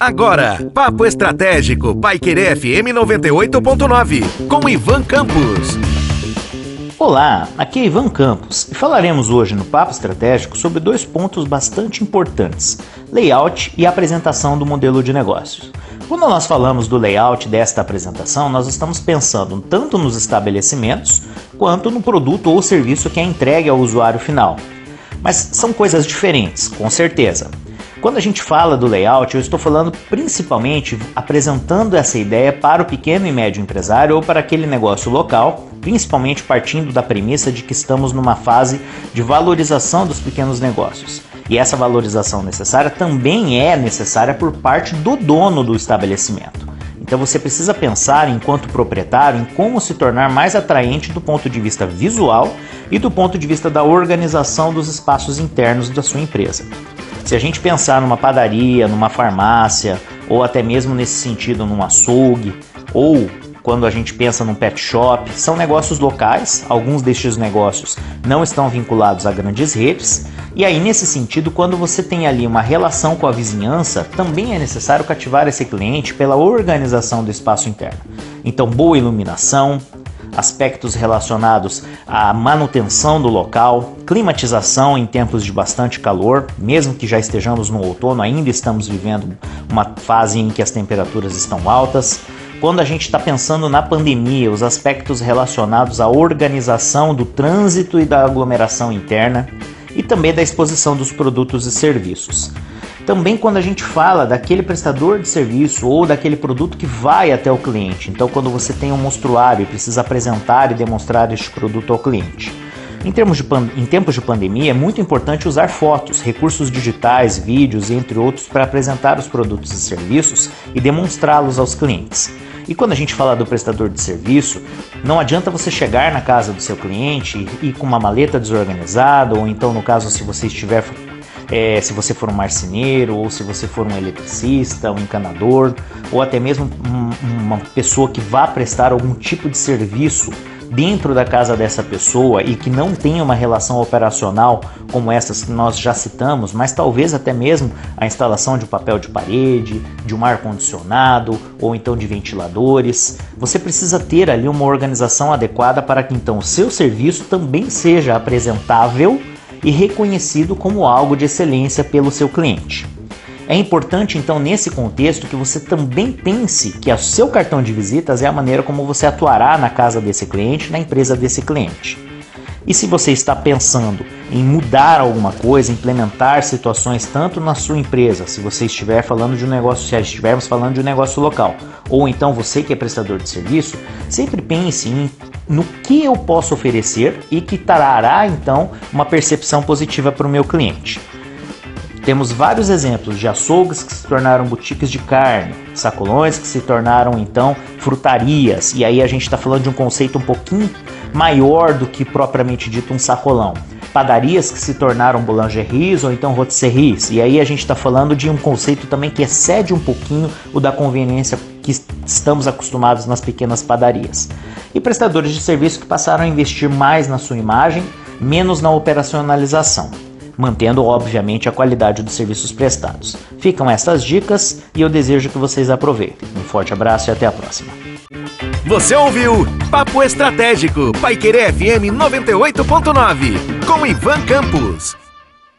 Agora, Papo Estratégico, Paiquerê FM 98.9, com Ivan Campos. Olá, aqui é Ivan Campos e falaremos hoje no Papo Estratégico sobre dois pontos bastante importantes: layout e apresentação do modelo de negócios. Quando nós falamos do layout desta apresentação, nós estamos pensando tanto nos estabelecimentos quanto no produto ou serviço que é entregue ao usuário final. Mas são coisas diferentes, com certeza. Quando a gente fala do layout, eu estou falando principalmente apresentando essa ideia para o pequeno e médio empresário ou para aquele negócio local, principalmente partindo da premissa de que estamos numa fase de valorização dos pequenos negócios. E essa valorização necessária também é necessária por parte do dono do estabelecimento. Então você precisa pensar, enquanto proprietário, em como se tornar mais atraente do ponto de vista visual e do ponto de vista da organização dos espaços internos da sua empresa. Se a gente pensar numa padaria, numa farmácia, ou até mesmo nesse sentido num açougue, ou quando a gente pensa num pet shop, são negócios locais, alguns destes negócios não estão vinculados a grandes redes, e aí nesse sentido, quando você tem ali uma relação com a vizinhança, também é necessário cativar esse cliente pela organização do espaço interno. Então, boa iluminação, aspectos relacionados à manutenção do local, climatização em tempos de bastante calor, mesmo que já estejamos no outono, ainda estamos vivendo uma fase em que as temperaturas estão altas. Quando a gente está pensando na pandemia, os aspectos relacionados à organização do trânsito e da aglomeração interna e também da exposição dos produtos e serviços. Também quando a gente fala daquele prestador de serviço ou daquele produto que vai até o cliente. Então, quando você tem um monstruário e precisa apresentar e demonstrar este produto ao cliente. Em, termos de em tempos de pandemia, é muito importante usar fotos, recursos digitais, vídeos, entre outros, para apresentar os produtos e serviços e demonstrá-los aos clientes. E quando a gente fala do prestador de serviço, não adianta você chegar na casa do seu cliente e ir com uma maleta desorganizada, ou então, no caso, se você estiver é, se você for um marceneiro, ou se você for um eletricista, um encanador, ou até mesmo um, uma pessoa que vá prestar algum tipo de serviço dentro da casa dessa pessoa e que não tenha uma relação operacional como essas que nós já citamos, mas talvez até mesmo a instalação de um papel de parede, de um ar condicionado ou então de ventiladores, você precisa ter ali uma organização adequada para que então o seu serviço também seja apresentável e reconhecido como algo de excelência pelo seu cliente. É importante então nesse contexto que você também pense que o seu cartão de visitas é a maneira como você atuará na casa desse cliente, na empresa desse cliente. E se você está pensando em mudar alguma coisa, implementar situações tanto na sua empresa, se você estiver falando de um negócio, se estivermos falando de um negócio local, ou então você que é prestador de serviço, sempre pense em no que eu posso oferecer e que trará então uma percepção positiva para o meu cliente. Temos vários exemplos de açougues que se tornaram boutiques de carne, sacolões que se tornaram então frutarias, e aí a gente está falando de um conceito um pouquinho maior do que propriamente dito um sacolão. Padarias que se tornaram boulangeries ou então rotisseries, e aí a gente está falando de um conceito também que excede um pouquinho o da conveniência que estamos acostumados nas pequenas padarias. E prestadores de serviço que passaram a investir mais na sua imagem, menos na operacionalização mantendo obviamente a qualidade dos serviços prestados. Ficam essas dicas e eu desejo que vocês aproveitem. Um forte abraço e até a próxima. Você ouviu Papo Estratégico, Paiquerê FM 98.9, com Ivan Campos.